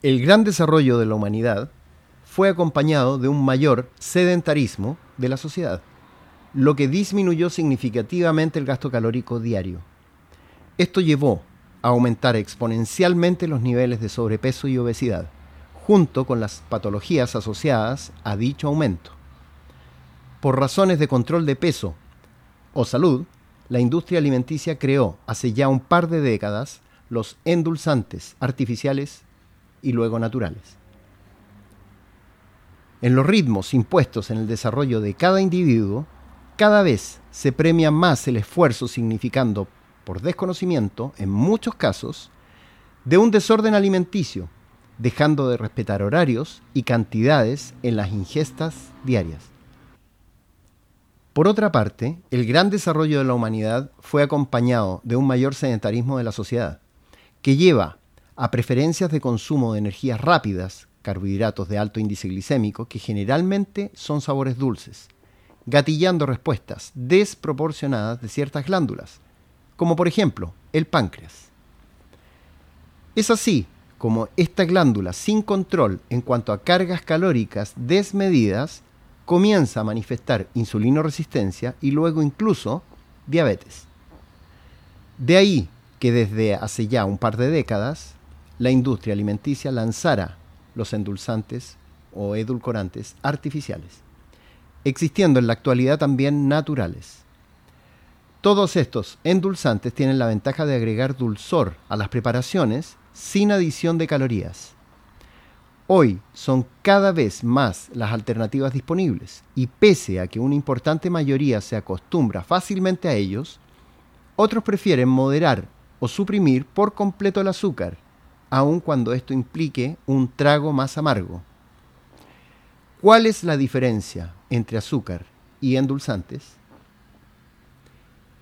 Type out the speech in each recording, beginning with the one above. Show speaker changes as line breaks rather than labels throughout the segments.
El gran desarrollo de la humanidad fue acompañado de un mayor sedentarismo de la sociedad, lo que disminuyó significativamente el gasto calórico diario. Esto llevó a aumentar exponencialmente los niveles de sobrepeso y obesidad, junto con las patologías asociadas a dicho aumento. Por razones de control de peso o salud, la industria alimenticia creó hace ya un par de décadas los endulzantes artificiales y luego naturales. En los ritmos impuestos en el desarrollo de cada individuo, cada vez se premia más el esfuerzo significando, por desconocimiento, en muchos casos, de un desorden alimenticio, dejando de respetar horarios y cantidades en las ingestas diarias. Por otra parte, el gran desarrollo de la humanidad fue acompañado de un mayor sedentarismo de la sociedad, que lleva a preferencias de consumo de energías rápidas, carbohidratos de alto índice glicémico, que generalmente son sabores dulces, gatillando respuestas desproporcionadas de ciertas glándulas, como por ejemplo el páncreas. Es así como esta glándula sin control en cuanto a cargas calóricas desmedidas comienza a manifestar insulinoresistencia y luego incluso diabetes. De ahí que desde hace ya un par de décadas la industria alimenticia lanzara los endulzantes o edulcorantes artificiales, existiendo en la actualidad también naturales. Todos estos endulzantes tienen la ventaja de agregar dulzor a las preparaciones sin adición de calorías. Hoy son cada vez más las alternativas disponibles y pese a que una importante mayoría se acostumbra fácilmente a ellos, otros prefieren moderar o suprimir por completo el azúcar aun cuando esto implique un trago más amargo. ¿Cuál es la diferencia entre azúcar y endulzantes?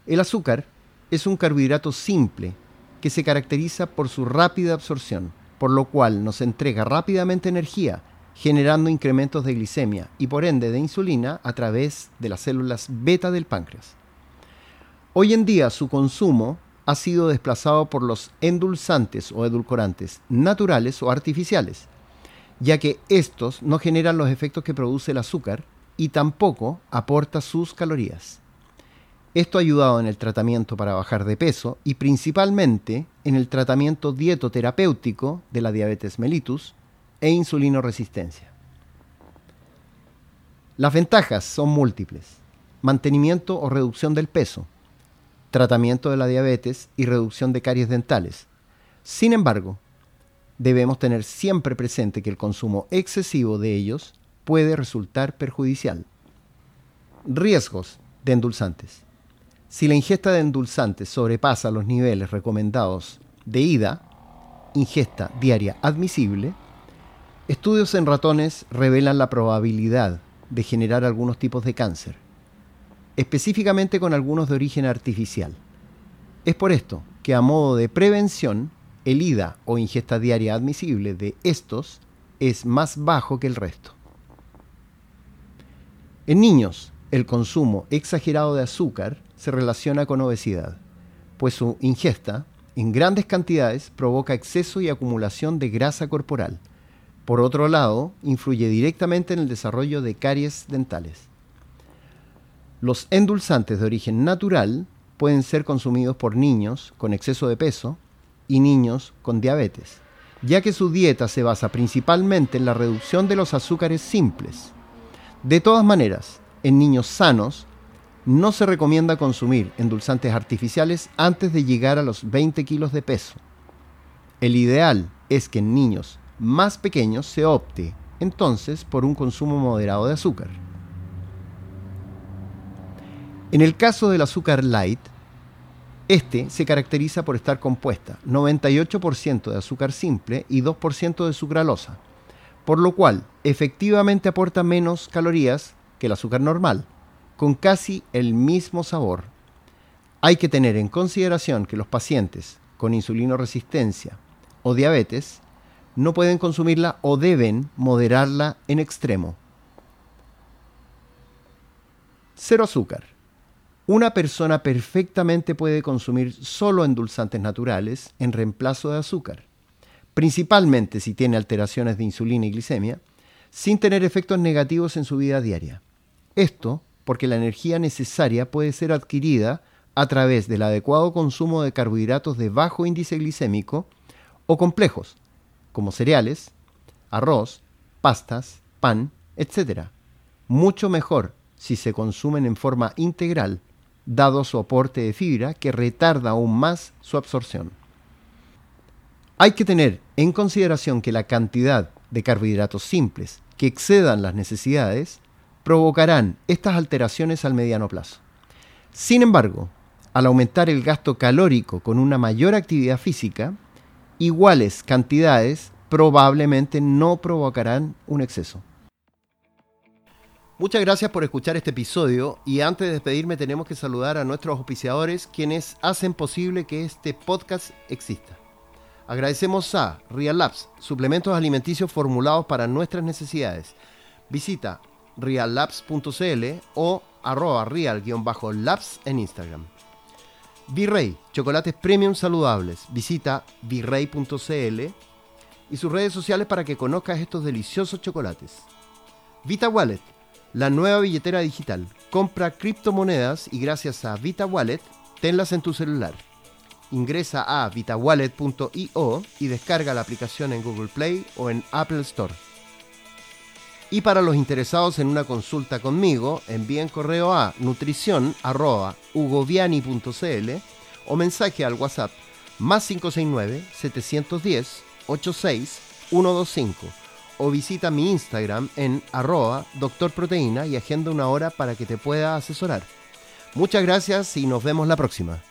El azúcar es un carbohidrato simple que se caracteriza por su rápida absorción, por lo cual nos entrega rápidamente energía, generando incrementos de glicemia y por ende de insulina a través de las células beta del páncreas. Hoy en día su consumo ha sido desplazado por los endulzantes o edulcorantes naturales o artificiales, ya que estos no generan los efectos que produce el azúcar y tampoco aporta sus calorías. Esto ha ayudado en el tratamiento para bajar de peso y principalmente en el tratamiento dietoterapéutico de la diabetes mellitus e insulinoresistencia. Las ventajas son múltiples. Mantenimiento o reducción del peso, tratamiento de la diabetes y reducción de caries dentales. Sin embargo, debemos tener siempre presente que el consumo excesivo de ellos puede resultar perjudicial. Riesgos de endulzantes. Si la ingesta de endulzantes sobrepasa los niveles recomendados de IDA, ingesta diaria admisible, estudios en ratones revelan la probabilidad de generar algunos tipos de cáncer específicamente con algunos de origen artificial. Es por esto que a modo de prevención, el IDA o ingesta diaria admisible de estos es más bajo que el resto. En niños, el consumo exagerado de azúcar se relaciona con obesidad, pues su ingesta en grandes cantidades provoca exceso y acumulación de grasa corporal. Por otro lado, influye directamente en el desarrollo de caries dentales. Los endulzantes de origen natural pueden ser consumidos por niños con exceso de peso y niños con diabetes, ya que su dieta se basa principalmente en la reducción de los azúcares simples. De todas maneras, en niños sanos no se recomienda consumir endulzantes artificiales antes de llegar a los 20 kilos de peso. El ideal es que en niños más pequeños se opte entonces por un consumo moderado de azúcar. En el caso del azúcar light, este se caracteriza por estar compuesta 98% de azúcar simple y 2% de sucralosa, por lo cual efectivamente aporta menos calorías que el azúcar normal, con casi el mismo sabor. Hay que tener en consideración que los pacientes con insulinoresistencia o diabetes no pueden consumirla o deben moderarla en extremo. Cero azúcar. Una persona perfectamente puede consumir solo endulzantes naturales en reemplazo de azúcar. principalmente si tiene alteraciones de insulina y glicemia, sin tener efectos negativos en su vida diaria. Esto porque la energía necesaria puede ser adquirida a través del adecuado consumo de carbohidratos de bajo índice glicémico o complejos, como cereales, arroz, pastas, pan, etc. Mucho mejor si se consumen en forma integral, dado su aporte de fibra que retarda aún más su absorción. Hay que tener en consideración que la cantidad de carbohidratos simples que excedan las necesidades provocarán estas alteraciones al mediano plazo. Sin embargo, al aumentar el gasto calórico con una mayor actividad física, iguales cantidades probablemente no provocarán un exceso. Muchas gracias por escuchar este episodio y antes de despedirme tenemos que saludar a nuestros auspiciadores quienes hacen posible que este podcast exista. Agradecemos a Real Labs, suplementos alimenticios formulados para nuestras necesidades. Visita reallabs.cl o arroba real-labs en Instagram. Virrey, chocolates premium saludables. Visita virrey.cl y sus redes sociales para que conozcas estos deliciosos chocolates. Vita Wallet, la nueva billetera digital. Compra criptomonedas y gracias a Vita Wallet, tenlas en tu celular. Ingresa a vitawallet.io y descarga la aplicación en Google Play o en Apple Store. Y para los interesados en una consulta conmigo, envíen correo a nutricion.ugoviani.cl o mensaje al WhatsApp más 569-710-86125 o visita mi Instagram en arroba doctorproteína y agenda una hora para que te pueda asesorar. Muchas gracias y nos vemos la próxima.